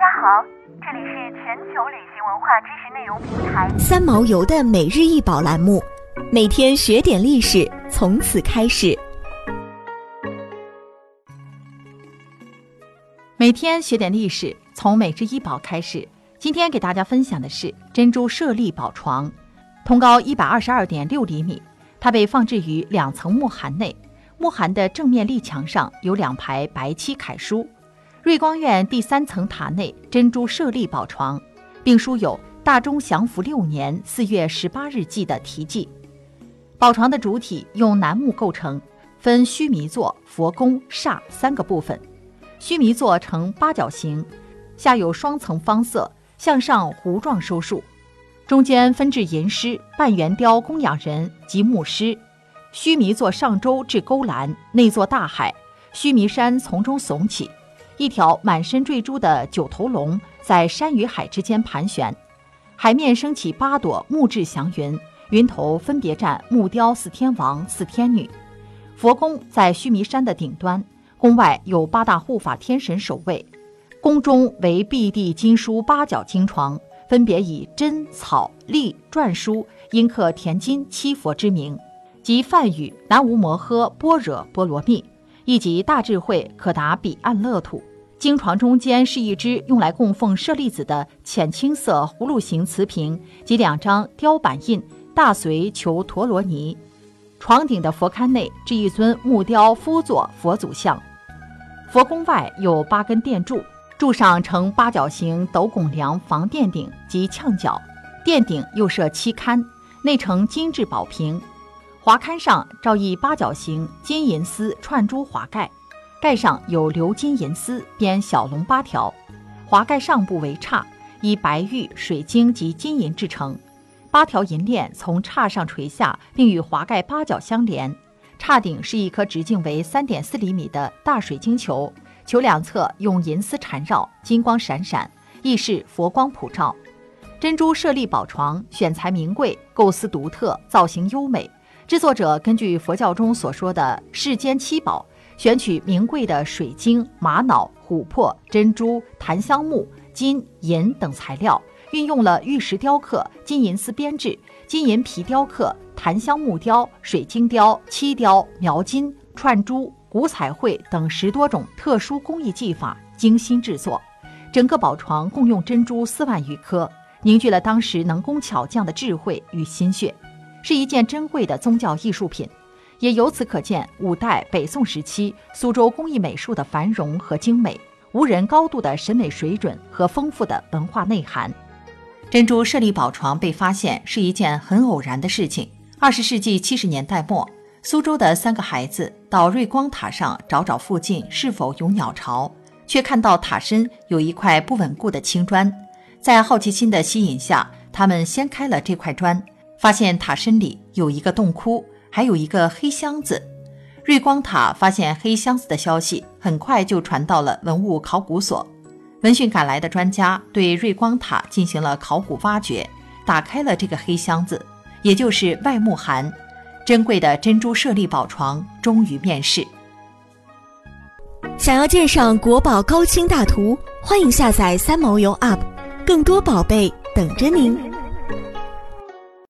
家好，这里是全球旅行文化知识内容平台三毛游的每日一宝栏目，每天学点历史，从此开始。每天学点历史，从每日一宝开始。今天给大家分享的是珍珠舍利宝床，通高一百二十二点六厘米，它被放置于两层木函内，木函的正面立墙上有两排白漆楷书。瑞光院第三层塔内珍珠舍利宝床，并书有“大中祥符六年四月十八日记”的题记。宝床的主体用楠木构成，分须弥座、佛宫、刹三个部分。须弥座呈八角形，下有双层方色，向上弧状收束，中间分置银狮、半圆雕供养人及木狮。须弥座上周至勾栏，内座大海，须弥山从中耸起。一条满身坠珠的九头龙在山与海之间盘旋，海面升起八朵木质祥云，云头分别站木雕四天王、四天女。佛宫在须弥山的顶端，宫外有八大护法天神守卫。宫中为碧地金书八角经床，分别以真、草、隶篆书阴刻填金七佛之名，即梵语南无摩诃般若波罗蜜，以及大智慧可达彼岸乐土。经床中间是一只用来供奉舍利子的浅青色葫芦形瓷瓶及两张雕版印大隋求陀罗尼。床顶的佛龛内置一尊木雕夫座佛祖像。佛宫外有八根殿柱，柱上呈八角形斗拱梁防殿顶及墙角，殿顶又设漆龛，内呈精致宝瓶。华龛上照一八角形金银丝串珠华盖。盖上有鎏金银丝编小龙八条，华盖上部为刹，以白玉、水晶及金银制成。八条银链从刹上垂下，并与华盖八角相连。刹顶是一颗直径为三点四厘米的大水晶球，球两侧用银丝缠绕，金光闪闪，亦是佛光普照。珍珠舍利宝床选材名贵，构思独特，造型优美。制作者根据佛教中所说的世间七宝。选取名贵的水晶、玛瑙、琥珀、珍珠、檀香木、金银等材料，运用了玉石雕刻、金银丝编制、金银皮雕刻、檀香木雕、水晶雕、漆雕、描金、串珠、古彩绘等十多种特殊工艺技法，精心制作。整个宝床共用珍珠四万余颗，凝聚了当时能工巧匠的智慧与心血，是一件珍贵的宗教艺术品。也由此可见，五代、北宋时期苏州工艺美术的繁荣和精美，无人高度的审美水准和丰富的文化内涵。珍珠舍利宝床被发现是一件很偶然的事情。二十世纪七十年代末，苏州的三个孩子到瑞光塔上找找附近是否有鸟巢，却看到塔身有一块不稳固的青砖。在好奇心的吸引下，他们掀开了这块砖，发现塔身里有一个洞窟。还有一个黑箱子，瑞光塔发现黑箱子的消息很快就传到了文物考古所。闻讯赶来的专家对瑞光塔进行了考古挖掘，打开了这个黑箱子，也就是外木函。珍贵的珍珠舍利宝床终于面世。想要鉴赏国宝高清大图，欢迎下载三毛游 App，更多宝贝等着您。